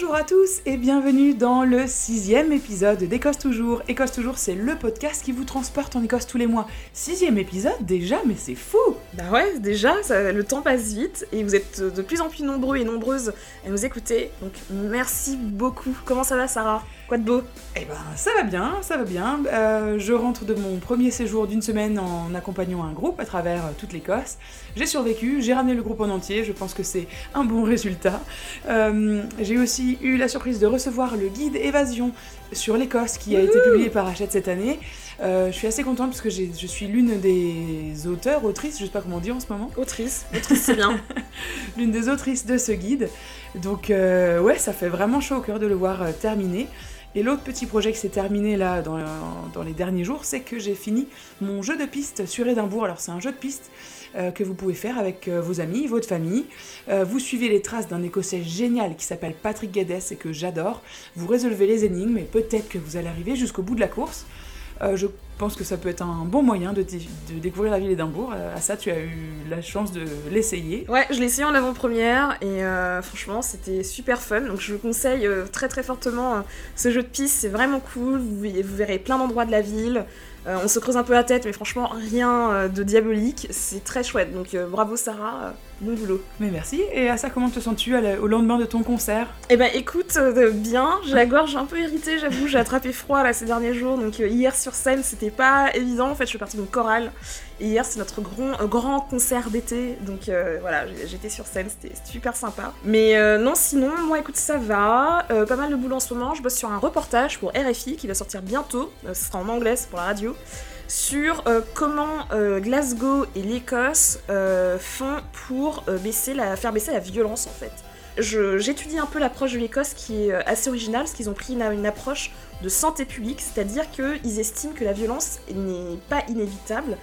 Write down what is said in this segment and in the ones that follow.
Bonjour à tous et bienvenue dans le sixième épisode d'Écosse Toujours. Écosse Toujours, c'est le podcast qui vous transporte en Écosse tous les mois. Sixième épisode déjà, mais c'est fou Bah ouais, déjà, le temps passe vite et vous êtes de plus en plus nombreux et nombreuses à nous écouter. Donc merci beaucoup. Comment ça va Sarah? Quoi de beau? Eh ben ça va bien, ça va bien. Euh, je rentre de mon premier séjour d'une semaine en accompagnant un groupe à travers euh, toute l'Écosse. J'ai survécu, j'ai ramené le groupe en entier, je pense que c'est un bon résultat. Euh, j'ai aussi eu la surprise de recevoir le guide Évasion sur l'Écosse qui a été publié par Hachette cette année. je suis assez contente parce que je suis l'une des auteurs, autrices, je sais pas comment dire en ce moment. Autrice, autrice c'est bien. l'une des autrices de ce guide. Donc ouais, ça fait vraiment chaud au cœur de le voir terminer. Et l'autre petit projet qui s'est terminé là dans, dans, les derniers jours, c'est que j'ai fini mon jeu de piste sur Édimbourg. Alors c'est un jeu de piste euh, que vous pouvez faire avec euh, vos amis, votre famille. Euh, vous suivez les traces d'un Écossais génial qui s'appelle Patrick Guedes et que j'adore. Vous résolvez les énigmes et peut-être que vous allez arriver jusqu'au bout de la course. je pense que ça peut être un bon moyen de, découvrir la ville d'Édimbourg. à ça, tu as eu la chance de l'essayer. Ouais, je l'ai essayé en avant-première et franchement, c'était super fun. Donc je vous conseille très très fortement ce jeu de piste. C'est vraiment cool. vous verrez plein d'endroits de la ville. Euh, on se creuse un peu la tête, mais franchement, rien euh, de diabolique. C'est très chouette. Donc euh, bravo Sarah, bon boulot. Mais merci. Et à ça, comment te sens-tu au lendemain de ton concert? Eh ben écoute, bien. J'ai la gorge un peu irritée, j'avoue. J'ai attrapé froid là ces derniers jours. Donc hier sur scène, c'était pas évident. En fait, je suis partie d'une chorale. Et hier, c'est notre grand, grand concert d'été. Donc voilà, j'étais sur scène, c'était super sympa. Mais non, sinon, moi écoute, ça va. pas mal de boulot en ce moment. Je bosse sur un reportage pour RFI qui va sortir bientôt. ce sera en anglais, c'est pour la radio sur euh, comment euh, Glasgow et l'Écosse euh, font pour faire baisser la violence en fait. J'étudie un peu l'approche de l'Écosse qui est assez originale, parce qu'ils ont pris une, approche de santé publique, c'est-à-dire qu'ils estiment que la violence n'est pas inévitable,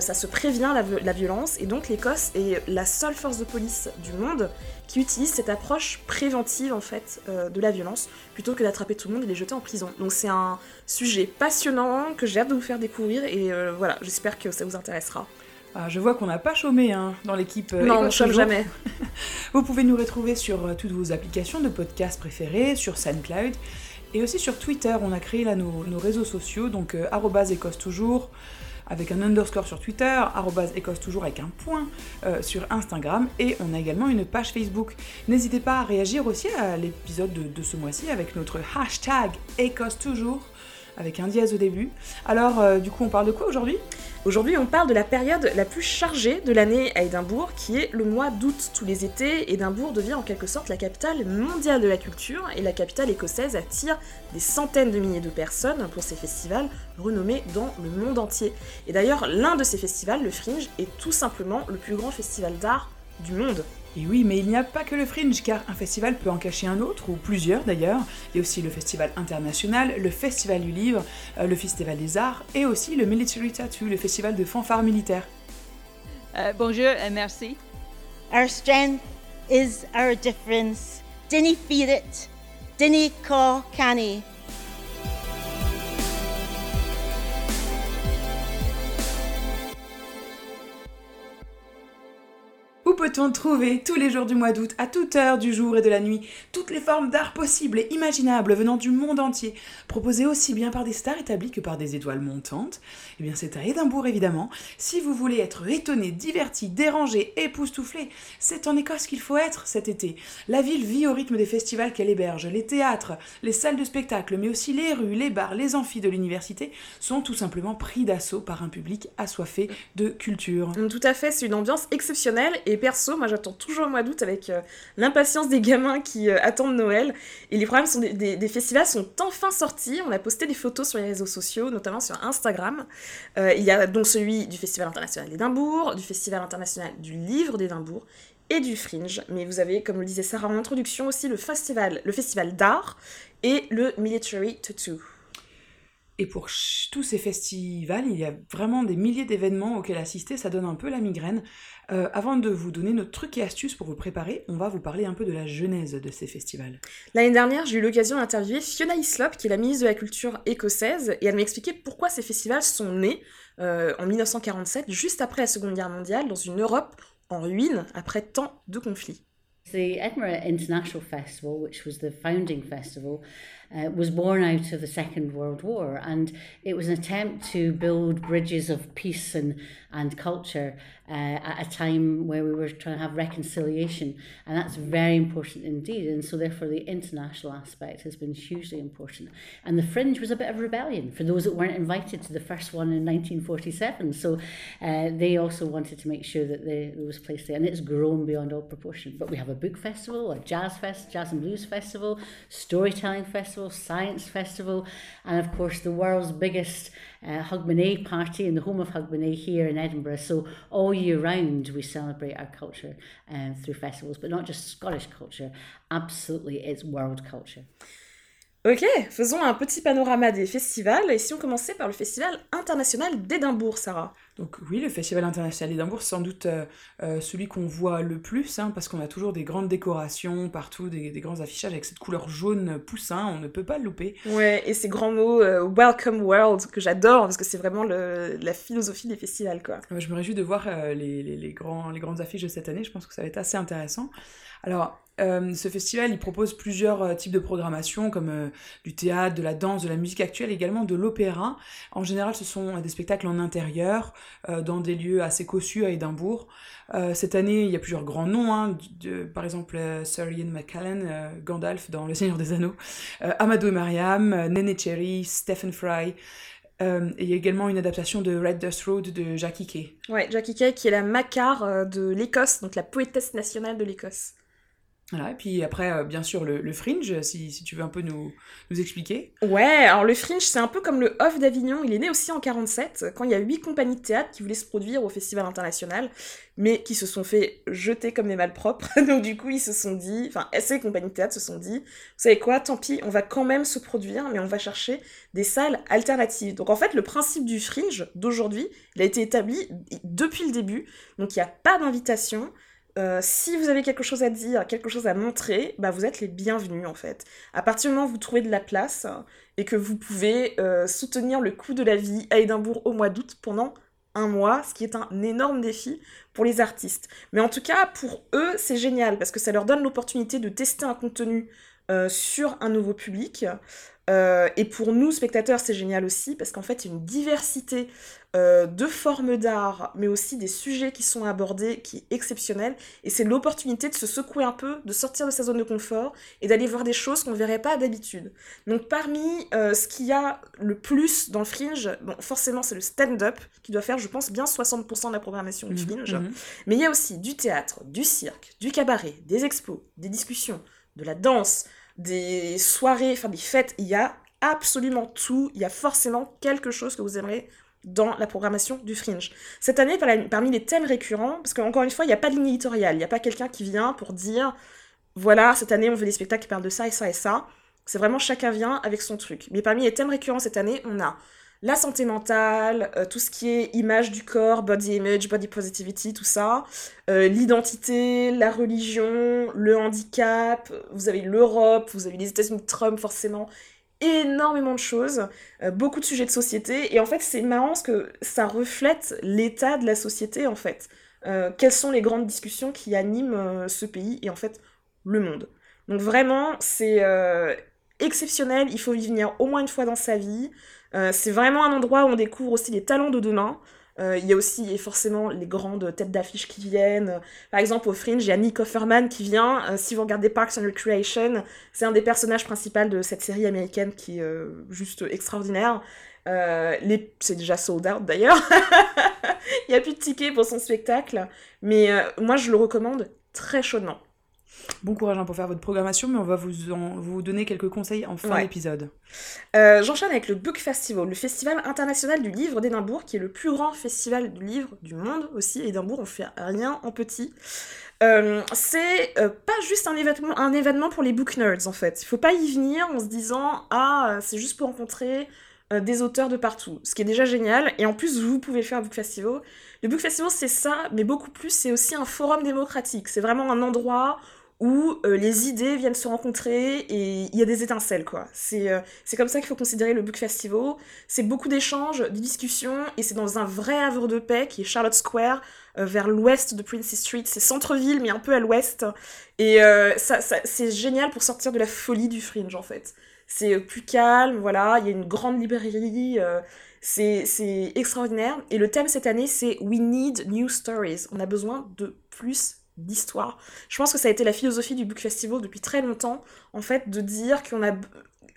ça se prévient la, la violence, et donc l'Écosse est la seule force de police du monde qui utilise cette approche préventive en fait euh, de la violence plutôt que d'attraper tout le monde et les jeter en prison. Donc c'est un sujet passionnant que j'ai hâte de vous faire découvrir et euh, voilà, j'espère que ça vous intéressera. Ah, je vois qu'on n'a pas chômé hein, dans l'équipe. Euh, non, on chôme jamais. vous pouvez nous retrouver sur toutes vos applications de podcast préférées, sur SoundCloud et aussi sur Twitter. On a créé là nos, réseaux sociaux, donc écosse toujours avec un underscore sur Twitter, écosse toujours avec un point euh, sur Instagram, et on a également une page Facebook. N'hésitez pas à réagir aussi à l'épisode de, ce mois-ci avec notre hashtag écosse toujours avec un dièse au début. Alors, euh, du coup, on parle de quoi aujourd'hui? Aujourd'hui, on parle de la période la plus chargée de l'année à Édimbourg, qui est le mois d'août. Tous les étés, Édimbourg devient en quelque sorte la capitale mondiale de la culture, et la capitale écossaise attire des centaines de milliers de personnes pour ses festivals renommés dans le monde entier. Et d'ailleurs, l'un de ces festivals, le Fringe, est tout simplement le plus grand festival d'art du monde. Et oui, mais il n'y a pas que le Fringe, car un festival peut en cacher un autre, ou plusieurs d'ailleurs. Il y a aussi le Festival international, le Festival du livre, euh, le Festival des arts, et aussi le Military Tattoo, le festival de fanfare militaire. Euh, bonjour et merci. Our strength is our difference. Dinny feed it. Dinny call canny. Peut-on trouver tous les jours du mois d'août, à toute heure du jour et de la nuit, toutes les formes d'art possibles et imaginables venant du monde entier, proposées aussi bien par des stars établies que par des étoiles montantes? Eh bien c'est à Édimbourg évidemment. Si vous voulez être étonné, diverti, dérangé, époustouflé, c'est en Écosse qu'il faut être cet été. La ville vit au rythme des festivals qu'elle héberge, les théâtres, les salles de spectacle, mais aussi les rues, les bars, les amphis de l'université sont tout simplement pris d'assaut par un public assoiffé de culture. Tout à fait, c'est une ambiance exceptionnelle et moi j'attends toujours le mois d'août avec euh, l'impatience des gamins qui euh, attendent Noël. Et les programmes des, festivals sont enfin sortis. On a posté des photos sur les réseaux sociaux, notamment sur Instagram. Euh, il y a donc celui du Festival international d'Édimbourg, du Festival international du livre d'Édimbourg et du Fringe. Mais vous avez, comme le disait Sarah en introduction, aussi le festival, le festival d'art et le Military Tattoo. Et pour tous ces festivals, il y a vraiment des milliers d'événements auxquels assister, ça donne un peu la migraine. Euh, avant de vous donner notre truc et astuces pour vous préparer, on va vous parler un peu de la genèse de ces festivals. L'année dernière, j'ai eu l'occasion d'interviewer Fiona Hislop, qui est la ministre de la Culture écossaise, et elle m'a expliqué pourquoi ces festivals sont nés euh, en 1947, juste après la Seconde Guerre mondiale, dans une Europe en ruine après tant de conflits. The Edinburgh International Festival, which was the founding festival, uh, was born out of the Second World War, and it was an attempt to build bridges of peace and, and culture uh, at a time where we were trying to have reconciliation, and that's very important indeed. And so, therefore, the international aspect has been hugely important. And the Fringe was a bit of rebellion for those that weren't invited to the first one in 1947. So, uh, they also wanted to make sure that there was place there, and it's grown beyond all proportion. But we have a book festival, a jazz fest, jazz and blues festival, storytelling festival, science festival, and of course the world's biggest uh, Hogmanay party in the home of Hogmanay here in Edinburgh. So all year round we celebrate our culture uh, through festivals, but not just Scottish culture. Absolutely, it's world culture. Ok, faisons un petit panorama des festivals. Et si on commençait par le Festival international d'Édimbourg, Sarah? Donc oui, le Festival international d'Édimbourg, c'est sans doute euh, euh, celui qu'on voit le plus, hein, parce qu'on a toujours des grandes décorations partout, des, des, grands affichages avec cette couleur jaune poussin, on ne peut pas le louper. Ouais, et ces grands mots euh, Welcome World, que j'adore, parce que c'est vraiment le, la philosophie des festivals, quoi. je me réjouis de voir euh, les, les, les, grands, les grandes affiches de cette année, je pense que ça va être assez intéressant. Alors, euh, ce festival, il propose plusieurs euh, types de programmation, comme euh, du théâtre, de la danse, de la musique actuelle, également de l'opéra. En général, ce sont des spectacles en intérieur, dans des lieux assez cossus à Édimbourg. cette année, il y a plusieurs grands noms, hein, de, par exemple Sir Ian McKellen, Gandalf dans Le Seigneur des Anneaux, Amadou et Mariam, Nene Cherry, Stephen Fry. Euh, et il y a également une adaptation de Red Dust Road de Jackie Kay. Ouais, Jackie Kay qui est la macar de l'Écosse, donc la poétesse nationale de l'Écosse. Voilà, et puis après, euh, bien sûr, le, Fringe, si, si, tu veux un peu nous, nous expliquer. Ouais, alors le Fringe, c'est un peu comme le Off d'Avignon. Il est né aussi en 47, quand il y a huit compagnies de théâtre qui voulaient se produire au Festival international, mais qui se sont fait jeter comme des malpropres. Donc du coup, ils se sont dit, enfin, ces compagnies de théâtre se sont dit, vous savez quoi, tant pis, on va quand même se produire, mais on va chercher des salles alternatives. Donc en fait, le principe du Fringe d'aujourd'hui, il a été établi depuis le début. Donc il n'y a pas d'invitation. Euh, si vous avez quelque chose à dire, quelque chose à montrer, bah vous êtes les bienvenus en fait. À partir du moment où vous trouvez de la place et que vous pouvez euh, soutenir le coût de la vie à Édimbourg au mois d'août pendant un mois, ce qui est un énorme défi pour les artistes. Mais en tout cas, pour eux, c'est génial parce que ça leur donne l'opportunité de tester un contenu euh, sur un nouveau public. Euh, et pour nous, spectateurs, c'est génial aussi parce qu'en fait, il y a une diversité euh, de formes d'art, mais aussi des sujets qui sont abordés qui est exceptionnelle. Et c'est l'opportunité de se secouer un peu, de sortir de sa zone de confort et d'aller voir des choses qu'on ne verrait pas d'habitude. Donc, parmi euh, ce qu'il y a le plus dans le Fringe, bon, forcément, c'est le stand-up qui doit faire, je pense, bien 60% de la programmation du mmh, Fringe. Mmh. Mais il y a aussi du théâtre, du cirque, du cabaret, des expos, des discussions, de la danse des soirées, enfin des fêtes, il y a absolument tout. Il y a forcément quelque chose que vous aimerez dans la programmation du Fringe. Cette année, parmi les thèmes récurrents, parce qu'encore une fois, il n'y a pas de ligne éditoriale, il n'y a pas quelqu'un qui vient pour dire voilà, cette année, on veut des spectacles qui parlent de ça et ça et ça. C'est vraiment chacun vient avec son truc. Mais parmi les thèmes récurrents cette année, on a la santé mentale, euh, tout ce qui est image du corps, body image, body positivity, tout ça, euh, l'identité, la religion, le handicap, vous avez l'Europe, vous avez les États-Unis Trump forcément, énormément de choses, euh, beaucoup de sujets de société, et en fait c'est marrant parce que ça reflète l'état de la société en fait. quelles sont les grandes discussions qui animent ce pays et en fait le monde. Donc vraiment c'est exceptionnel, il faut y venir au moins une fois dans sa vie. Euh, c'est vraiment un endroit où on découvre aussi les talents de demain. Euh, il y a aussi forcément les grandes têtes d'affiche qui viennent. Par exemple, au Fringe, il y a Nick Offerman qui vient. Euh, si vous regardez Parks and Recreation, c'est un des personnages principaux de cette série américaine qui est juste extraordinaire. C'est déjà sold out d'ailleurs. il n'y a plus de tickets pour son spectacle. Mais moi, je le recommande très chaudement. Bon courage hein, pour faire votre programmation, mais on va vous, vous donner quelques conseils en fin d'épisode. Euh, j'enchaîne avec le Book Festival, le festival international du livre d'Édimbourg, qui est le plus grand festival du livre du monde aussi. Édimbourg, on fait rien en petit. Euh, c'est euh, pas juste un événement, un événement pour les book nerds en fait. Il faut pas y venir en se disant ah c'est juste pour rencontrer des auteurs de partout, ce qui est déjà génial. Et en plus vous pouvez le faire au Book Festival. Le Book Festival c'est ça, mais beaucoup plus c'est aussi un forum démocratique. C'est vraiment un endroit où euh, les idées viennent se rencontrer et il y a des étincelles, quoi. C'est euh, comme ça qu'il faut considérer le Book Festival. C'est beaucoup d'échanges, de discussions, et c'est dans un vrai havre de paix qui est Charlotte Square, euh, vers l'ouest de Princess Street. C'est centre-ville, mais un peu à l'ouest. Et ça, ça c'est génial pour sortir de la folie du fringe, en fait. C'est plus calme, voilà, il y a une grande librairie, c'est extraordinaire. Et le thème cette année, c'est We Need New Stories. On a besoin de plus d'histoire. Je pense que ça a été la philosophie du Book Festival depuis très longtemps, en fait, de dire qu'on a,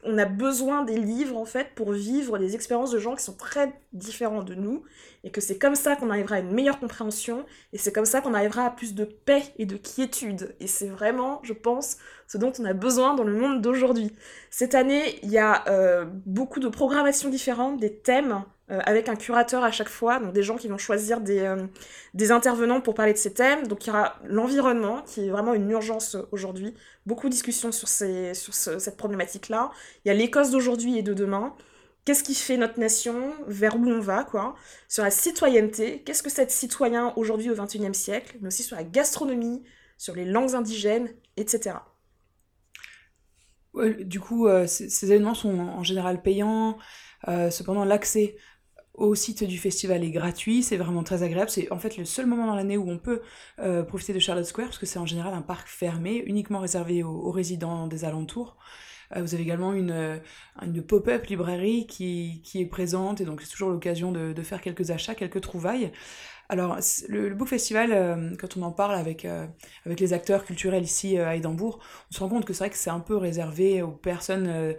on a besoin des livres, en fait, pour vivre des expériences de gens qui sont très différents de nous, et que c'est comme ça qu'on arrivera à une meilleure compréhension, et c'est comme ça qu'on arrivera à plus de paix et de quiétude. Et c'est vraiment, je pense, ce dont on a besoin dans le monde d'aujourd'hui. Cette année, il y a euh, beaucoup de programmations différentes, des thèmes, euh, avec un curateur à chaque fois, donc des gens qui vont choisir des, euh, des intervenants pour parler de ces thèmes. Donc il y aura l'environnement, qui est vraiment une urgence aujourd'hui. Beaucoup de discussions sur, cette problématique-là. Il y a l'Écosse d'aujourd'hui et de demain. Qu'est-ce qui fait notre nation? Vers où on va, Sur la citoyenneté, qu'est-ce que c'est être citoyen aujourd'hui au XXIe siècle? Mais aussi sur la gastronomie, sur les langues indigènes, etc. du coup, euh, ces événements sont en général payants. cependant, l'accès au site du festival est gratuit, c'est vraiment très agréable. C'est en fait le seul moment dans l'année où on peut euh, profiter de Charlotte Square, parce que c'est en général un parc fermé, uniquement réservé aux, résidents des alentours. Euh, vous avez également une, euh, une pop-up librairie qui, qui, est présente, et donc c'est toujours l'occasion de, faire quelques achats, quelques trouvailles. Alors, le, Book Festival, quand on en parle avec, avec les acteurs culturels ici à Édimbourg, on se rend compte que c'est vrai que c'est un peu réservé aux personnes,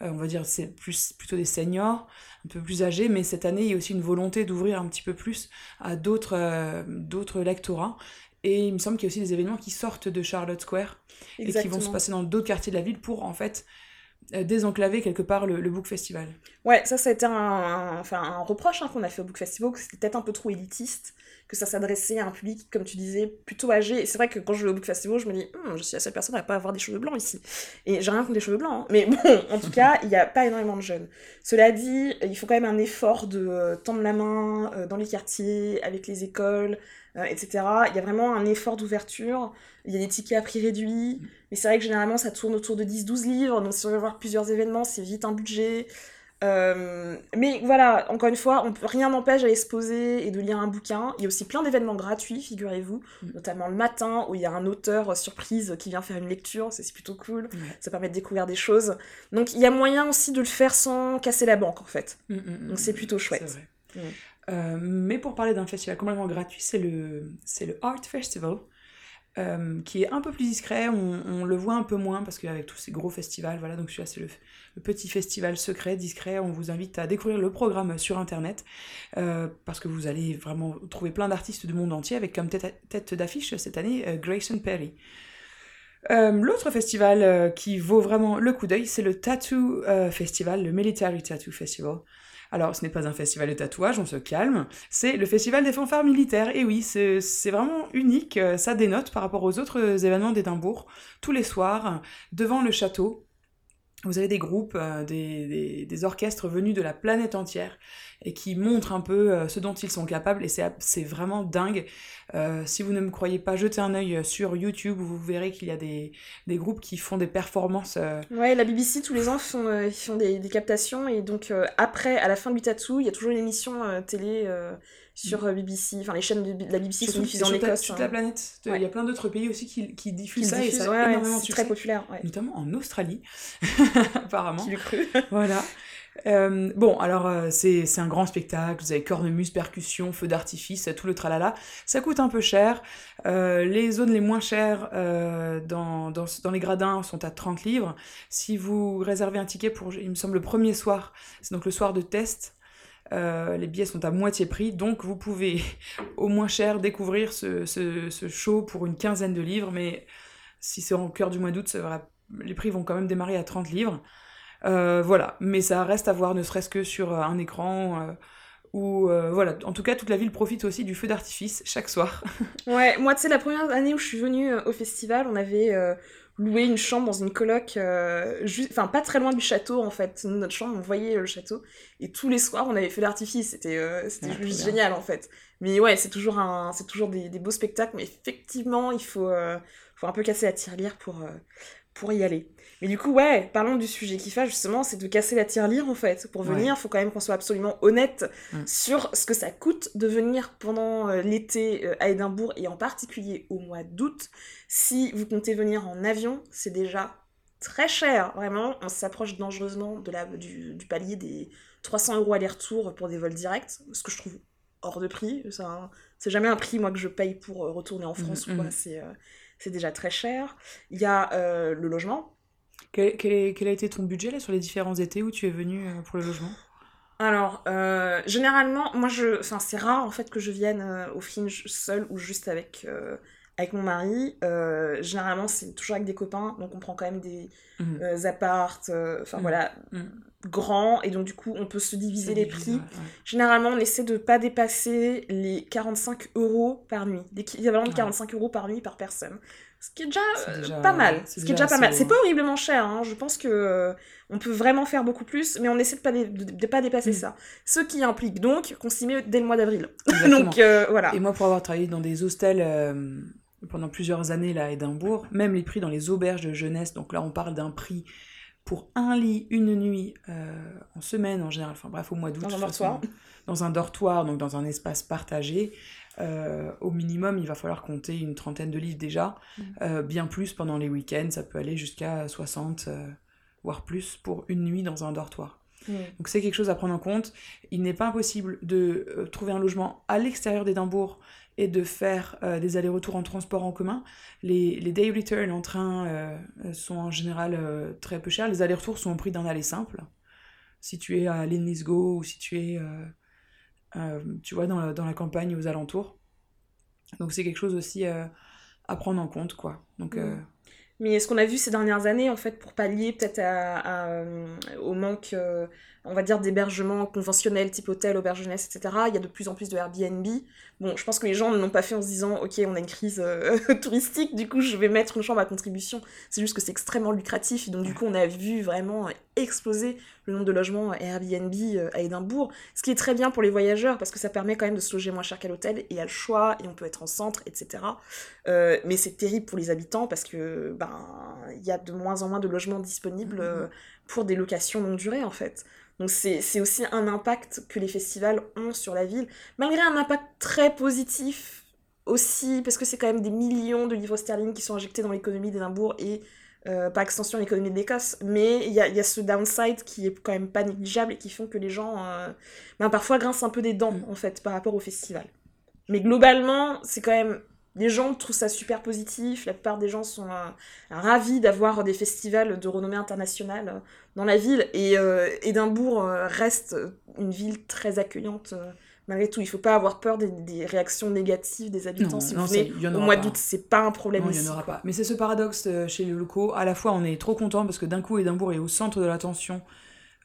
on va dire, c'est plus, plutôt des seniors, un peu plus âgés, mais cette année, il y a aussi une volonté d'ouvrir un petit peu plus à d'autres euh, d'autres lectorats. Et il me semble qu'il y a aussi des événements qui sortent de Charlotte Square et qui vont se passer dans d'autres quartiers de la ville pour en fait désenclaver quelque part le, Book Festival. Ouais, ça, a été un, enfin, un reproche hein, qu'on a fait au Book Festival, que c'était peut-être un peu trop élitiste que ça s'adressait à un public, comme tu disais, plutôt âgé. Et c'est vrai que quand je vais au Book Festival, je me dis, hum, je suis la seule personne à pas avoir des cheveux blancs ici. Et j'ai rien contre les cheveux blancs, hein. mais bon, en tout cas, il n'y a pas énormément de jeunes. Cela dit, il faut quand même un effort de euh, tendre la main euh, dans les quartiers, avec les écoles, euh, etc. Il y a vraiment un effort d'ouverture. Il y a des tickets à prix réduit. Mais c'est vrai que généralement, ça tourne autour de 10-12 livres. Donc si on veut voir plusieurs événements, c'est vite un budget. Euh, mais voilà, encore une fois, on, rien n'empêche d'aller se poser et de lire un bouquin. Il y a aussi plein d'événements gratuits, figurez-vous, mm. notamment le matin où il y a un auteur surprise qui vient faire une lecture, c'est plutôt cool, ça permet de découvrir des choses. Donc il y a moyen aussi de le faire sans casser la banque en fait. Mm, mm, Donc c'est plutôt chouette. Euh, mais pour parler d'un festival complètement gratuit, c'est le, le Art Festival. Euh, qui est un peu plus discret, on, le voit un peu moins parce qu'avec tous ces gros festivals, voilà, donc celui-là c'est le, petit festival secret, discret, on vous invite à découvrir le programme sur internet euh, parce que vous allez vraiment trouver plein d'artistes du monde entier avec comme tête, d'affiche cette année Grayson Perry. L'autre festival qui vaut vraiment le coup d'œil, c'est le Tattoo Festival, le Military Tattoo Festival. Alors, ce n'est pas un festival de tatouage, on se calme, c'est le festival des fanfares militaires. Et oui, c'est vraiment unique, euh, ça dénote par rapport aux autres événements d'Édimbourg. Tous les soirs, devant le château, vous avez des groupes, euh, des, des, orchestres venus de la planète entière et qui montrent un peu euh, ce dont ils sont capables et c'est vraiment dingue. Euh, si vous ne me croyez pas, jetez un œil sur YouTube, vous verrez qu'il y a des, des, groupes qui font des performances. Ouais, la BBC tous les ans font, font des, captations et donc après, à la fin du Tattoo, il y a toujours une émission télé sur mm. BBC, enfin les chaînes de la BBC sont diffusées en Écosse. Sur toute la hein. planète. Il y a plein d'autres pays aussi qui, qui diffusent ça et ça a énormément de très populaire. Notamment en Australie, apparemment. Qui cru Voilà. Euh, bon, alors euh, c'est un grand spectacle, vous avez cornemuse, percussion, feu d'artifice, tout le tralala. Ça coûte un peu cher. Euh, les zones les moins chères dans, dans, dans, les gradins sont à 30 livres. Si vous réservez un ticket pour, il me semble, le premier soir, c'est donc le soir de test, euh, les billets sont à moitié prix, donc vous pouvez au moins cher découvrir ce, show pour une quinzaine de livres, mais si c'est en cœur du mois d'août, les prix vont quand même démarrer à 30 livres. Euh, voilà, mais ça reste à voir ne serait-ce que sur un écran. Euh, ou voilà, en tout cas, toute la ville profite aussi du feu d'artifice chaque soir. ouais, moi, tu sais, la première année où je suis venue au festival, on avait louer une chambre dans une coloc, euh, enfin pas très loin du château en fait. Notre chambre, on voyait le château. Et tous les soirs, on avait fait l'artifice. C'était euh, juste génial en fait. Mais ouais, c'est toujours, un, toujours des, des, beaux spectacles. Mais effectivement, il faut, euh, faut un peu casser la tirelire pour, euh, pour y aller. Mais du coup, ouais, parlons du sujet qui fait justement, c'est de casser la tirelire en fait. Pour venir, il faut quand même qu'on soit absolument honnête Mm. sur ce que ça coûte de venir pendant euh, l'été euh, à Édimbourg et en particulier au mois d'août. Si vous comptez venir en avion, c'est déjà très cher, vraiment. On s'approche dangereusement de la, du, du palier des 300 euros aller-retour pour des vols directs, ce que je trouve hors de prix. Ça, hein, C'est jamais un prix, moi, que je paye pour euh, retourner en France ou Mhm, quoi. mhm. C'est euh, c'est déjà très cher. Il y a euh, le logement. Quel, quel a été ton budget là, sur les différents étés où tu es venu euh, pour le logement? Alors, euh, généralement, moi, je, enfin, c'est rare en fait que je vienne euh, au Fringe seule ou juste avec euh, avec mon mari. Généralement, c'est toujours avec des copains, donc on prend quand même des euh, apparts, enfin Mhm. voilà, Mhm. grands, et donc du coup, on peut se diviser les prix. ouais, ouais. Généralement, on essaie de pas dépasser les 45 euros par nuit, l'équivalent de Ouais. 45 euros par nuit par personne. Ce qui est déjà, euh, déjà- pas mal. Ce qui est déjà pas mal. C'est pas horriblement cher. hein. Je pense que euh, on peut vraiment faire beaucoup plus, mais on essaie de pas, de, de pas dépasser Mm. ça. Ce qui implique donc qu'on s'y met dès le mois d'avril. Donc euh, voilà. Et moi, pour avoir travaillé dans des hostels euh, pendant plusieurs années là, à Édimbourg, même les prix dans les auberges de jeunesse, donc là on parle d'un prix pour un lit, une nuit, euh, en semaine en général, enfin bref, au mois d'août, Dans un façon, dortoir. dans un dortoir, donc dans un espace partagé, euh, au minimum, il va falloir compter une trentaine de livres déjà, Mm. euh, bien plus pendant les week-ends, ça peut aller jusqu'à 60, euh, voire plus, pour une nuit dans un dortoir. Mm. Donc c'est quelque chose à prendre en compte. Il n'est pas impossible de trouver un logement à l'extérieur d'Édimbourg et de faire euh, des allers-retours en transport en commun. Les, les day return en train euh, euh, sont en général très peu chers. Les allers-retours sont au prix d'un aller simple. Si tu es à Linlithgow ou si tu es, tu vois, dans la, dans la campagne aux alentours. Donc c'est quelque chose aussi à prendre en compte, quoi. Donc euh, Mais ce qu'on a vu ces dernières années, en fait, pour pallier peut-être au manque, on va dire, d'hébergement conventionnel, type hôtel, auberge jeunesse, etc., il y a de plus en plus de Airbnb. Bon, je pense que les gens ne l'ont pas fait en se disant, ok, on a une crise euh, touristique, du coup, je vais mettre une chambre à contribution. C'est juste que c'est extrêmement lucratif, donc du coup, on a vu vraiment exploser le nombre de logements Airbnb euh, à Édimbourg, ce qui est très bien pour les voyageurs, parce que ça permet quand même de se loger moins cher qu'à l'hôtel, et il y a le choix, et on peut être en centre, etc. Euh, mais c'est terrible pour les habitants parce que ben il y a de moins en moins de logements disponibles Mhm. euh, pour des locations longue durée en fait. Donc c'est aussi un impact que les festivals ont sur la ville, malgré un impact très positif aussi parce que c'est quand même des millions de livres sterling qui sont injectés dans l'économie d'Édimbourg et euh, par extension l'économie de l'Écosse. Mais il y a, il y a ce downside qui est quand même pas négligeable et qui font que les gens euh, ben, parfois grincent un peu des dents Mhm. en fait par rapport au festival. Mais globalement, c'est quand même les gens trouvent ça super positif, la plupart des gens sont euh, ravis d'avoir des festivals de renommée internationale euh, dans la ville, et euh, Édimbourg euh, reste une ville très accueillante euh, malgré tout. Il faut pas avoir peur des, des réactions négatives des habitants. Non, si non, vous venez au mois d'août, c'est pas un problème Non, il ici. n'y en aura pas. Mais c'est ce paradoxe chez les locaux. À la fois, on est trop content parce que d'un coup, Édimbourg est au centre de l'attention,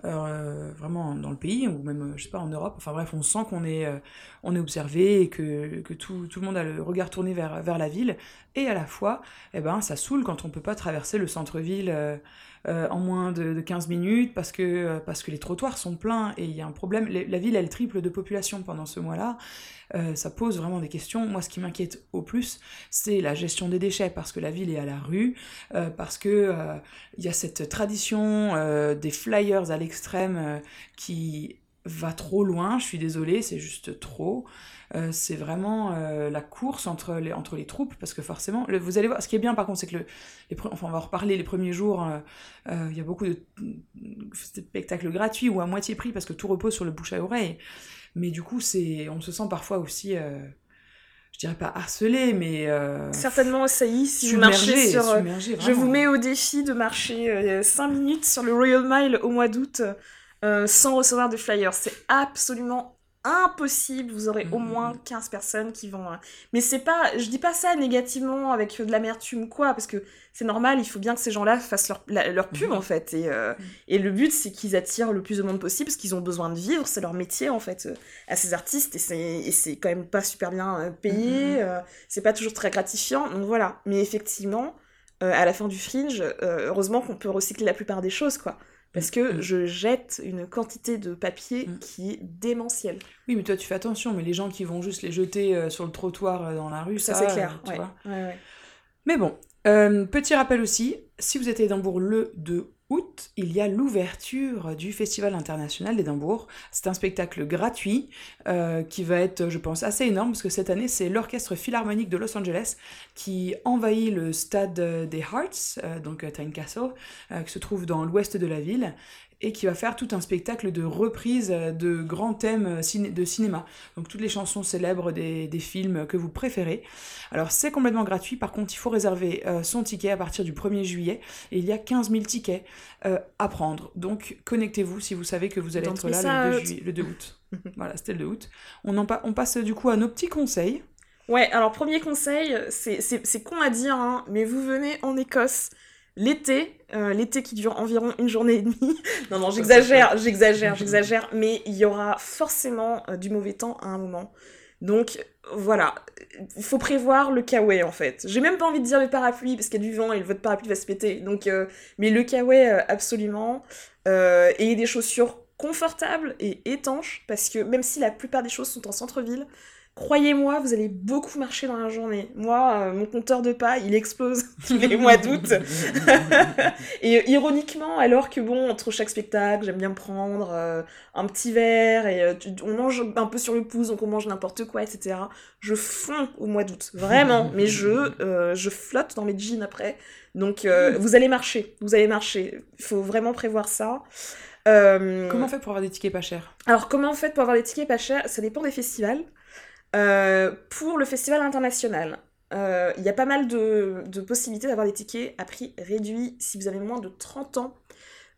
euh, vraiment dans le pays, ou même, euh, je sais pas, en Europe. Enfin bref, on sent qu'on est, euh, on est observé et que, que tout, tout le monde a le regard tourné vers, vers la ville. Et à la fois, eh ben, ça saoule quand on peut pas traverser le centre-ville euh, en moins de, de 15 minutes parce que, euh, parce que les trottoirs sont pleins et il y a un problème. La ville, elle triple de population pendant ce mois-là. Euh, ça pose vraiment des questions. Moi, ce qui m'inquiète au plus, c'est la gestion des déchets, parce que la ville est à la rue, parce que il y a cette tradition des flyers à l'extrême qui va trop loin. Je suis désolée, c'est juste trop. Euh, c'est vraiment euh, la course entre les, entre les troupes, parce que forcément, le- vous allez voir, ce qui est bien par contre, c'est que le, les, pre- enfin, on va en reparler les premiers jours, euh, euh, il y a beaucoup de spectacles gratuits ou à moitié prix, parce que tout repose sur le bouche à oreille. Mais du coup, c'est, on se sent parfois aussi, je dirais pas harcelé, mais euh, Certainement assailli si vous marchez sur. Je vous mets au défi de marcher 5 minutes sur le Royal Mile au mois d'août euh, sans recevoir de flyers. C'est absolument impossible. Vous aurez au Mhm. moins 15 personnes qui vont. euh, Mais c'est pas. Je dis pas ça négativement avec de l'amertume ou quoi, parce que c'est normal, il faut bien que ces gens-là fassent leur, la- leur pub Mhm. en fait. Et, euh, Mhm. et le but, c'est qu'ils attirent le plus de monde possible, parce qu'ils ont besoin de vivre, c'est leur métier en fait, euh, à ces artistes. Et c'est quand même pas super bien payé, c'est pas toujours très gratifiant. Donc voilà. Mais effectivement à la fin du fringe, heureusement qu'on peut recycler la plupart des choses, quoi. Parce que Mm. je jette une quantité de papier Mm. qui est démentielle. Oui, mais toi, tu fais attention, mais les gens qui vont juste les jeter euh, sur le trottoir euh, dans la rue, Ça, ça, c'est clair. euh, tu ouais. vois. Ouais, ouais. Mais bon, Euh, petit rappel aussi, si vous êtes à Édimbourg le 2 août, il y a l'ouverture du Festival international d'Édimbourg. C'est un spectacle gratuit euh, qui va être, je pense, assez énorme parce que cette année, c'est l'Orchestre Philharmonique de Los Angeles qui envahit le stade des Hearts, euh, donc Tyne Castle, qui se trouve dans l'ouest de la ville et qui va faire tout un spectacle de reprise de grands thèmes de cinéma. Donc toutes les chansons célèbres des, films que vous préférez. Alors c'est complètement gratuit, par contre il faut réserver euh, son ticket à partir du 1er juillet et il y a 15 000 tickets euh, à prendre. Donc connectez-vous si vous savez que vous allez être là le 2, juillet, le 2 août. voilà, c'était le 2 août. On, en on passe du coup à nos petits conseils. Ouais, alors premier conseil, c'est con à dire, hein, mais vous venez en Écosse l'été, euh, l'été qui dure environ une journée et demie. non, non, j'exagère, j'exagère, j'exagère, mais il y aura forcément euh, du mauvais temps à un moment. Donc voilà, il faut prévoir le kawaii en fait. J'ai même pas envie de dire le parapluie parce qu'il y a du vent et votre parapluie va se péter. Donc, euh, mais le kawaii absolument et des chaussures confortables et étanches parce que même si la plupart des choses sont en centre-ville, Croyez-moi, vous allez beaucoup marcher dans la journée. Moi, euh, mon compteur de pas, il explose tous les mois d'août. et euh, ironiquement, alors que bon, entre chaque spectacle, j'aime bien prendre euh, un petit verre et on mange un peu sur le pouce, donc on mange n'importe quoi, etc. Je fonds au mois d'août, vraiment. mais je, je flotte dans mes jeans après. Donc, vous allez marcher, vous allez marcher. Il faut vraiment prévoir ça. Comment on fait pour avoir des tickets pas chers? Alors, comment on fait pour avoir des tickets pas chers? Ça dépend des festivals. Euh, pour le festival international, euh, il y a pas mal de, de possibilités d'avoir des tickets à prix réduit si vous avez moins de 30 ans.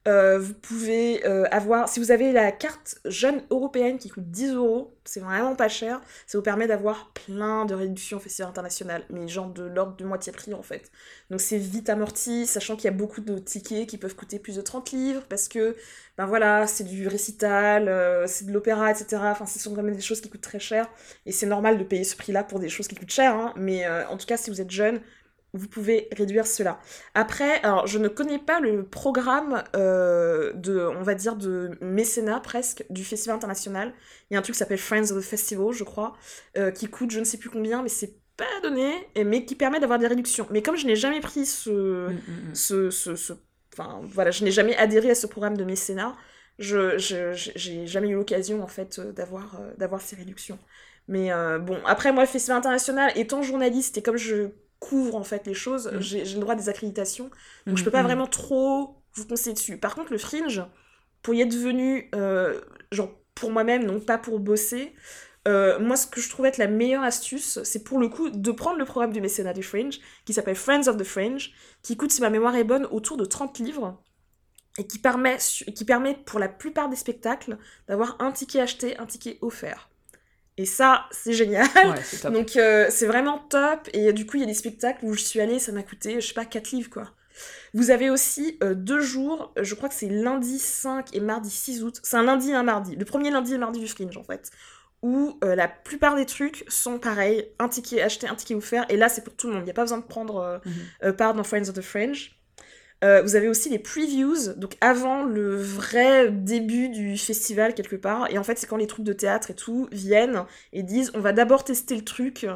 Euh, vous pouvez avoir, si vous avez la carte jeune européenne qui coûte 10 euros, c'est vraiment pas cher, ça vous permet d'avoir plein de réductions au festival international, mais genre de l'ordre de moitié prix en fait. Donc c'est vite amorti, sachant qu'il y a beaucoup de tickets qui peuvent coûter plus de 30 livres, parce que ben voilà, c'est du récital, euh, c'est de l'opéra, etc. Enfin, ce sont quand même des choses qui coûtent très cher. Et c'est normal de payer ce prix-là pour des choses qui coûtent cher. Hein, mais euh, en tout cas, si vous êtes jeune, vous pouvez réduire cela. Après, alors je ne connais pas le programme euh, de, on va dire, de mécénat presque du Festival international. Il y a un truc qui s'appelle Friends of the Festival, je crois, qui coûte je ne sais plus combien, mais c'est pas donné, mais qui permet d'avoir des réductions. Mais comme je n'ai jamais pris ce, mm, mm, mm. ce, ce, ce Enfin, voilà, je n'ai jamais adhéré à ce programme de mécénat. Je, j'ai jamais eu l'occasion, en fait, euh, d'avoir, euh, d'avoir ces réductions. Mais euh, bon, après, moi, le Festival international, étant journaliste et comme je couvre, en fait, les choses, mm. j'ai, le droit des accréditations. Donc, je peux pas mm, vraiment trop vous conseiller dessus. Par contre, le Fringe, pour y être venu, genre, pour moi-même, donc pas pour bosser, euh, moi, ce que je trouve être la meilleure astuce, c'est pour le coup de prendre le programme du mécénat du Fringe, qui s'appelle Friends of the Fringe, qui coûte, si ma mémoire est bonne, autour de 30 livres, et qui permet, qui permet pour la plupart des spectacles d'avoir un ticket acheté, un ticket offert. Et ça, c'est génial. Donc, euh, c'est vraiment top. Et du coup, il y a des spectacles où je suis allée, ça m'a coûté, je sais pas, 4 livres, quoi. Vous avez aussi euh, deux jours, je crois que c'est lundi 5 et mardi 6 août. C'est un lundi et un mardi. Le premier lundi et mardi du Fringe, en fait où euh, la plupart des trucs sont pareils, un ticket acheté, un ticket offert, et là c'est pour tout le monde, il n'y a pas besoin de prendre euh, mhm. euh, part dans Friends of the Fringe. Vous avez aussi les previews, donc avant le vrai début du festival quelque part, et en fait c'est quand les troupes de théâtre et tout viennent et disent on va d'abord tester le truc,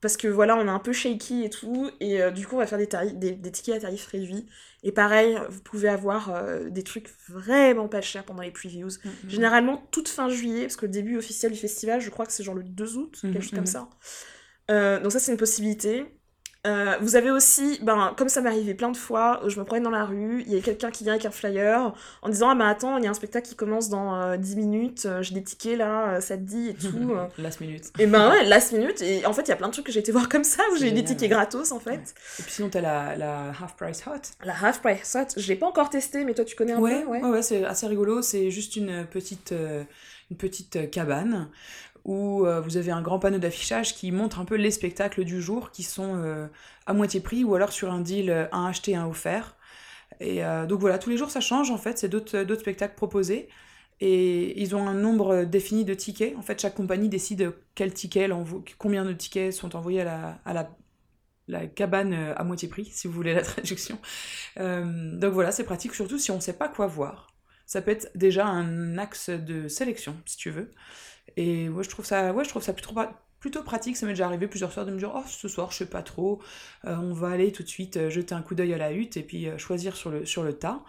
parce que voilà on est un peu shaky et tout, et du coup on va faire des, des, des tickets à tarif réduit, et pareil, vous pouvez avoir euh, des trucs vraiment pas chers pendant les previews. Mm, mm. Généralement, toute fin juillet, parce que le début officiel du festival, je crois que c'est genre le 2 août, quelque mm, chose comme ça. Euh, donc ça, c'est une possibilité. Euh, vous avez aussi, ben, comme ça m'est arrivé plein de fois, je me promène dans la rue, il y a quelqu'un qui vient avec un flyer en disant Ah ben attends, il y a un spectacle qui commence dans 10 minutes, j'ai des tickets là, ça te dit et tout. last minute. Et ben ouais, last minute. Et en fait, il y a plein de trucs que j'ai été voir comme ça où j'ai eu des tickets gratos en fait. Et puis sinon, t'as la, la Half Price Hot. La Half Price Hot, je l'ai pas encore testé, mais toi tu connais un peu Ouais, ouais, c'est assez rigolo, c'est juste une petite, une petite cabane où euh, vous avez un grand panneau d'affichage qui montre un peu les spectacles du jour qui sont euh, à moitié prix ou alors sur un deal euh, un acheté, un offert. Et donc voilà, tous les jours ça change en fait, c'est d'autres spectacles proposés. Et ils ont un nombre défini de tickets. En fait, chaque compagnie décide quel ticket, combien de tickets sont envoyés à la, à la, la cabane à moitié prix, si vous voulez la traduction. donc voilà, c'est pratique, surtout si on ne sait pas quoi voir. Ça peut être déjà un axe de sélection, si tu veux. Et ouais, je trouve ça, ouais, je trouve ça plutôt, plutôt pratique. Ça m'est déjà arrivé plusieurs soirs de me dire Oh, ce soir, je sais pas trop, euh, on va aller tout de suite euh, jeter un coup d'œil à la hutte et puis euh, choisir sur le, sur le tas.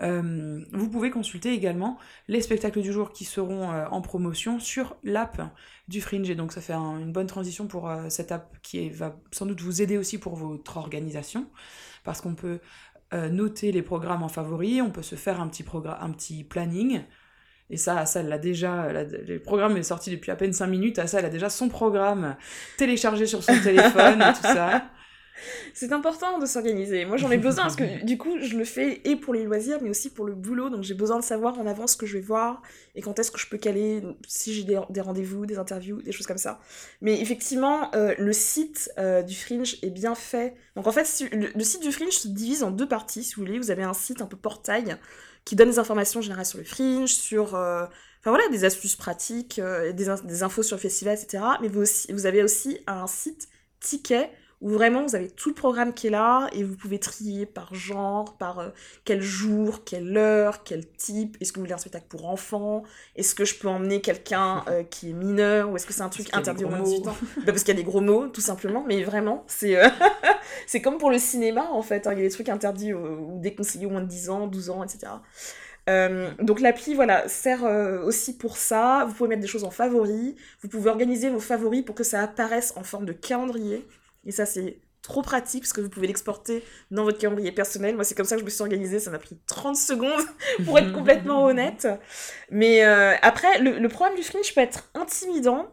vous pouvez consulter également les spectacles du jour qui seront en promotion sur l'app du Fringe. Et donc, ça fait une bonne transition pour cette app qui va sans doute vous aider aussi pour votre organisation parce qu'on peut noter les programmes en favoris, on peut se faire un petit, un petit planning et ça, elle l'a déjà, le programme est sorti depuis à peine 5 minutes, ça, elle a déjà son programme téléchargé sur son téléphone et tout ça. C'est important de s'organiser. Moi, j'en ai besoin parce que du coup, je le fais et pour les loisirs, mais aussi pour le boulot. Donc, j'ai besoin de savoir en avance ce que je vais voir et quand est-ce que je peux caler, si j'ai des, rendez-vous, des interviews, des choses comme ça. Mais effectivement, euh, le site euh, du Fringe est bien fait. Donc, en fait, le, le, site du Fringe se divise en deux parties, si vous voulez. Vous avez un site un peu portail qui donne des informations générales sur le fringe, sur euh, enfin voilà, des astuces pratiques, euh, des, des, infos sur le festival, etc. Mais vous, aussi, vous avez aussi un site ticket où vraiment vous avez tout le programme qui est là et vous pouvez trier par genre, par euh, quel jour, quelle heure, quel type, est-ce que vous voulez un spectacle pour enfants, est-ce que je peux emmener quelqu'un euh, qui est mineur? Ou est-ce que c'est un truc interdit aux moins de 18 ans? Bah, Parce qu'il y a des gros mots, tout simplement, mais vraiment, c'est euh, c'est comme pour le cinéma en fait, hein. il y a des trucs interdits ou déconseillés aux moins de 10 ans, 12 ans, etc. donc l'appli voilà sert aussi pour ça. Vous pouvez mettre des choses en favoris. Vous pouvez organiser vos favoris pour que ça apparaisse en forme de calendrier. Et ça, c'est trop pratique parce que vous pouvez l'exporter dans votre calendrier personnel. Moi, c'est comme ça que je me suis organisée. Ça m'a pris 30 secondes pour être complètement honnête. Mais euh, après, le, programme du Fringe peut être intimidant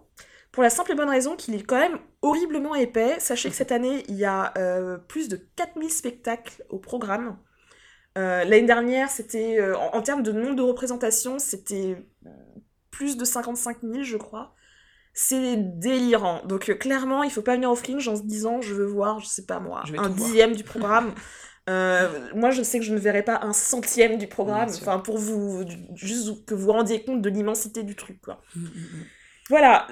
pour la simple et bonne raison qu'il est quand même horriblement épais. Sachez que cette année, il y a euh, plus de 4000 spectacles au programme. Euh, l'année dernière, c'était, en, en, termes de nombre de représentations, c'était plus de 55 000, je crois c'est délirant. Donc euh, clairement, il faut pas venir au fringe en se disant je veux voir, je sais pas moi, un dixième du programme. Euh, moi, je sais que je ne verrai pas un centième du programme. Enfin, pour vous, juste que vous vous rendiez compte de l'immensité du truc, quoi. Mm, mm, mm. Voilà.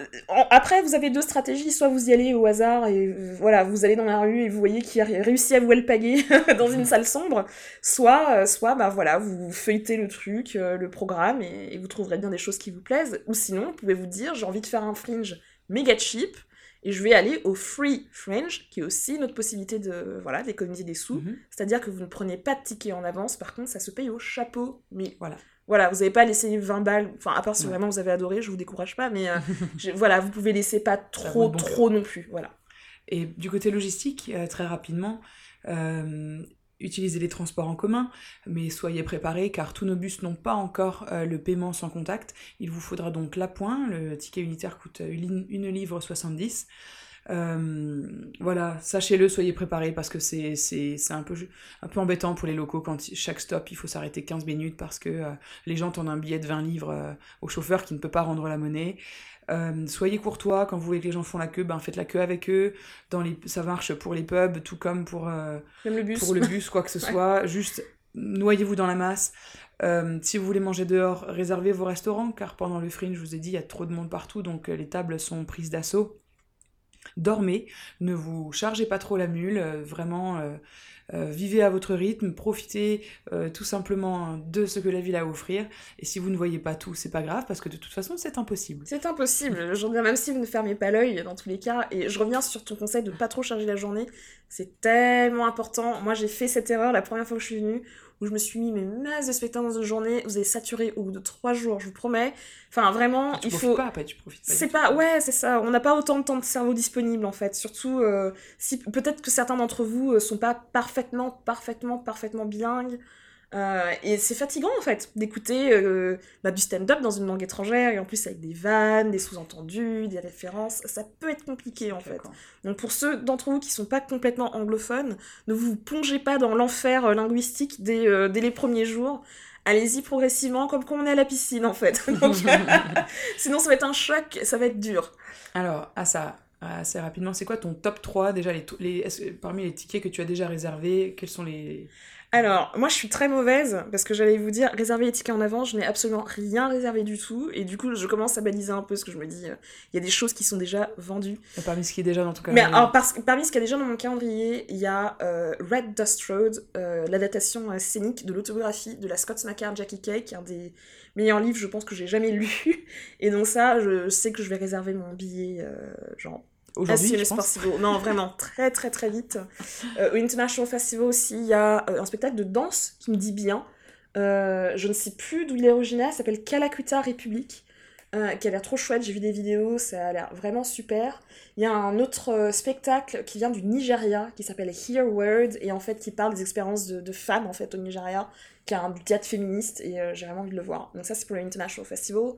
Après, vous avez deux stratégies. Soit vous y allez au hasard et euh, voilà, vous allez dans la rue et vous voyez qui a réussi à vous alpaguer dans une salle sombre. Soit, euh, soit, bah voilà, vous feuilletez le truc, euh, le programme et, vous trouverez bien des choses qui vous plaisent. Ou sinon, vous pouvez vous dire, j'ai envie de faire un fringe méga cheap et je vais aller au free fringe, qui est aussi une autre possibilité de voilà d'économiser des sous. Mhm. C'est-à-dire que vous ne prenez pas de ticket en avance. Par contre, ça se paye au chapeau. Mais voilà voilà, vous n'avez pas laissé 20 balles, enfin, à part si vraiment vous avez adoré, je vous décourage pas, mais euh, voilà, vous pouvez laisser pas trop, trop non plus, voilà. Et du côté logistique, euh, très rapidement, euh, utilisez les transports en commun, mais soyez préparés car tous nos bus n'ont pas encore le paiement sans contact. Il vous faudra donc l'appoint, le ticket unitaire coûte une, une livre 70. Euh, voilà, sachez-le, soyez préparés parce que c'est, un, peu, un peu embêtant pour les locaux quand chaque stop il faut s'arrêter 15 minutes parce que euh, les gens tendent un billet de 20 livres euh, au chauffeur qui ne peut pas rendre la monnaie. soyez courtois, quand vous voyez que les gens font la queue, ben faites la queue avec eux. Dans les, ça marche pour les pubs, tout comme pour, le bus. pour le bus, quoi que ce soit. Juste noyez-vous dans la masse. si vous voulez manger dehors, réservez vos restaurants, car pendant le fringe, je vous ai dit, il y a trop de monde partout, donc les tables sont prises d'assaut dormez, ne vous chargez pas trop la mule, euh, vraiment euh, euh, vivez à votre rythme, profitez tout simplement de ce que la ville a à offrir. Et si vous ne voyez pas tout, c'est pas grave parce que de toute façon c'est impossible. C'est impossible. Je reviens même si vous ne fermez pas l'œil dans tous les cas. Et je reviens sur ton conseil de pas trop charger la journée. C'est tellement important. Moi j'ai fait cette erreur la première fois que je suis venue où je me suis mis mes masses de spectacles dans une journée, vous allez saturer au bout de trois jours, je vous promets. Enfin, vraiment, ah, tu il faut. pas, après, tu profites pas. C'est pas, ouais, c'est ça. On n'a pas autant de temps de cerveau disponible, en fait. Surtout, euh, si peut-être que certains d'entre vous euh, sont pas parfaitement, parfaitement, parfaitement bilingues. Euh, et c'est fatigant en fait d'écouter euh, bah, du stand-up dans une langue étrangère et en plus avec des vannes, des sous-entendus, des références, ça peut être compliqué en fait. Donc pour ceux d'entre vous qui sont pas complètement anglophones, ne vous plongez pas dans l'enfer euh, linguistique dès, dès, les premiers jours. Allez-y progressivement comme quand on est à la piscine en fait. sinon ça va être un choc, ça va être dur. Alors à ça, assez rapidement, c'est quoi ton top 3 déjà les, les parmi les tickets que tu as déjà réservés Quels sont les Alors, moi je suis très mauvaise parce que j'allais vous dire réserver les tickets en avance, je n'ai absolument rien réservé du tout et du coup je commence à baliser un peu parce que je me dis euh, il y a des choses qui sont déjà vendues. Et Parmi ce qui est déjà dans ton Mais alors, parmi ce déjà dans mon calendrier, il y a euh, Red Dust Road, euh, l'adaptation scénique de l'autobiographie de la Scott McCann Jackie Kay, qui est un des meilleurs livres, je pense, que j'ai jamais lu. Et donc ça, je sais que je vais réserver mon billet, genre, Aujourd'hui, soon je as pense. possible. Non, vraiment, très très très vite. Euh, au International Festival aussi, il y a euh, un spectacle de danse qui me dit bien. Euh, je ne sais plus d'où il est originaire, il s'appelle Calacuta République, euh, qui a l'air trop chouette, j'ai vu des vidéos, ça a l'air vraiment super. Il y a un autre euh, spectacle qui vient du Nigeria, qui s'appelle Hear Word, et en fait qui parle des expériences de, de femmes en fait au Nigeria, qui a un théâtre féministe, et j'ai vraiment envie de le voir. Donc ça c'est pour le International Festival.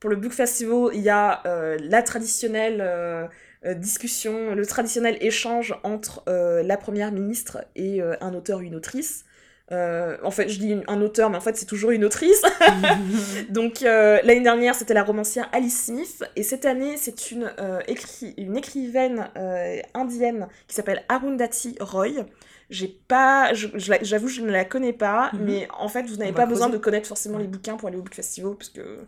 Pour le Book Festival, il y a la traditionnelle discussion, le traditionnel échange entre euh, la première ministre et euh, un auteur ou une autrice. Euh, en fait, je dis une- un auteur, mais en fait, c'est toujours une autrice. Donc, euh, l'année dernière, c'était la romancière Alice Smith. Et cette année, c'est une, euh, écri- une écrivaine euh, indienne qui s'appelle Arundhati Roy. J'ai pas, je- je j'avoue, je ne la connais pas, Mhm. mais en fait, vous n'avez pas besoin de connaître forcément les bouquins pour aller au Book Festival, parce que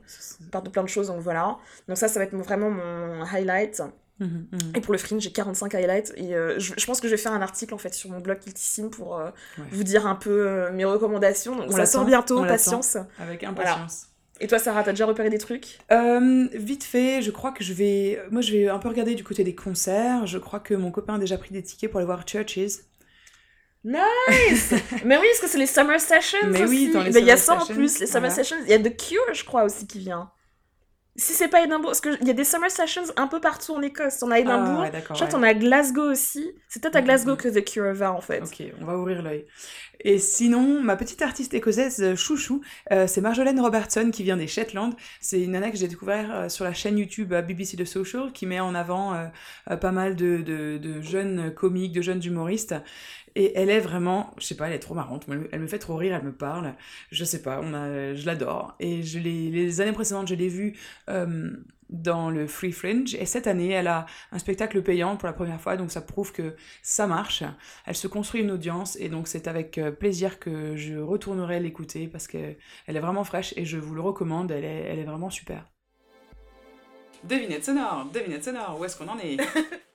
on parle de plein de choses, donc voilà. Donc ça, ça va être vraiment mon highlight. Mhm, mhm. Et pour le Fringe, j'ai 45 highlights. Et euh, je, je pense que je vais faire un article en fait sur mon blog Kiltissime pour euh, Ouais. vous dire un peu euh, mes recommandations. Donc On ça sort bientôt, patience. Avec impatience. Et toi, Sarah, t'as déjà repéré des trucs? Vite fait, je crois que je vais. Moi, je vais un peu regarder du côté des concerts. Je crois que mon copain a déjà pris des tickets pour aller voir Churches. Nice Mais oui, parce que c'est les Summer Sessions Mais oui, dans les il y a ça en plus, les Summer voilà. Sessions. Il y a The Cure, je crois, aussi qui vient. Si c'est pas Edinburgh, parce qu'il y a des Summer Sessions un peu partout en Écosse. As Edimbourg, Ah, ouais, d'accord. je crois ouais. as à Glasgow aussi. C'est peut-être à Mhm, Glasgow mhm. que The Cure va en fait. Ok, on va ouvrir l'œil. Et sinon, ma petite artiste écossaise euh, chouchou, euh, c'est Marjolaine Robertson qui vient des Shetland. C'est une nana que j'ai découvert euh, sur la chaîne YouTube BBC The Social qui met en avant pas mal de, jeunes comiques, de jeunes humoristes. Et elle est vraiment, je sais pas, elle est trop marrante. Elle me- fait trop rire, elle me parle. Je sais pas, on je l'adore. Et les années précédentes, je l'ai vue dans le Free Fringe. Et cette année, elle a un spectacle payant pour la première fois, donc ça prouve que ça marche. Elle se construit une audience et donc c'est avec euh, plaisir que je retournerai l'écouter parce qu'elle est vraiment fraîche et je vous le recommande, elle est, elle est vraiment super. Devinette sonore, devinette sonore, où est-ce qu'on en est?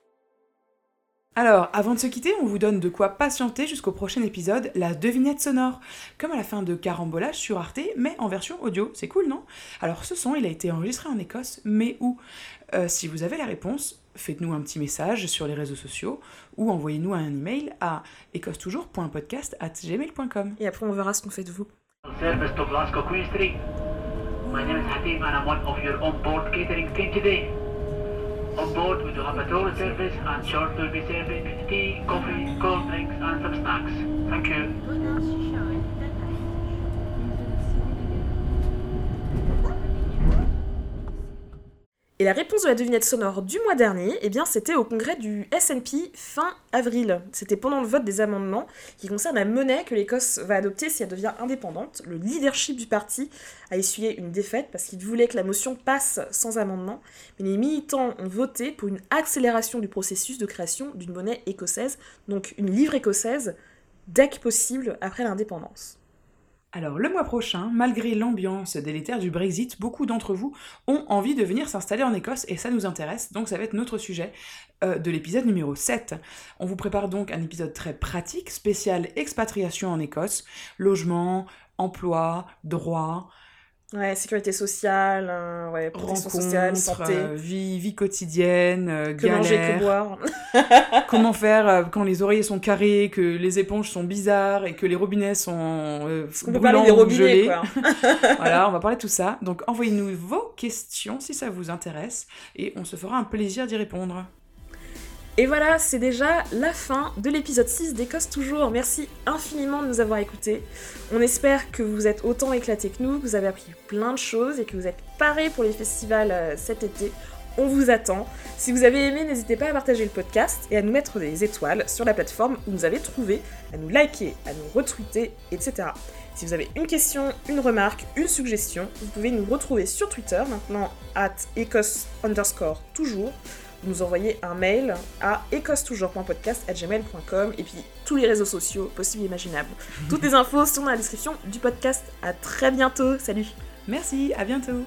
Alors, avant de se quitter, on vous donne de quoi patienter jusqu'au prochain épisode, la devinette sonore, comme à la fin de Carambolage sur Arte, mais en version audio. C'est cool, non? Alors, ce son, il a été enregistré en Écosse, mais où? Euh, Si vous avez la réponse, faites-nous un petit message sur les réseaux sociaux ou envoyez-nous un email à écossetoujours.podcast@gmail.com. Et après, on verra ce qu'on fait de vous. Service to Glasgow Queen Street. My name is Hatim and I'm one of your on-board catering team today. On board we do have a toilet service and short will be serving tea, coffee, cold drinks and some snacks. Thank you. Et la réponse de la devinette sonore du mois dernier, eh c'était au congrès du SNP fin avril. C'était pendant le vote des amendements qui concernent la monnaie que l'Écosse va adopter si elle devient indépendante. Le leadership du parti a essuyé une défaite parce qu'il voulait que la motion passe sans amendement, mais les militants ont voté pour une accélération du processus de création d'une monnaie écossaise, donc une livre écossaise, dès que possible après l'indépendance. Alors, le mois prochain, malgré l'ambiance délétère du Brexit, beaucoup d'entre vous ont envie de venir s'installer en Écosse et ça nous intéresse, donc ça va être notre sujet euh, de l'épisode numéro 7. On vous prépare donc un épisode très pratique, spécial expatriation en Écosse, logement, emploi, droit, Ouais, sécurité sociale, euh, ouais, protection sociale, santé. euh, vie, vie quotidienne, euh, Que manger, que boire. Comment faire euh, quand les oreillers sont carrés, que les éponges sont bizarres et que les robinets sont On peut parler des brûlants robinets, gelés. quoi. voilà, on va parler de tout ça. Donc envoyez-nous vos questions si ça vous intéresse et on se fera un plaisir d'y répondre. Et voilà, c'est déjà la fin de l'épisode 6 d'Écosse Toujours. Merci infiniment de nous avoir écoutés. On espère que vous êtes autant éclatés que nous, que vous avez appris plein de choses et que vous êtes parés pour les festivals euh, cet été. On vous attend. Si vous avez aimé, n'hésitez pas à partager le podcast et à nous mettre des étoiles sur la plateforme où vous avez trouvé, à nous liker, à nous retweeter, etc. Si vous avez une question, une remarque, une suggestion, vous pouvez nous retrouver sur Twitter, maintenant at Écosse underscore toujours, nous envoyer un mail à écossetoujours.podcast.gmail.com et puis tous les réseaux sociaux possibles et imaginables. Toutes les infos sont dans la description du podcast. À très bientôt. Salut Merci, à bientôt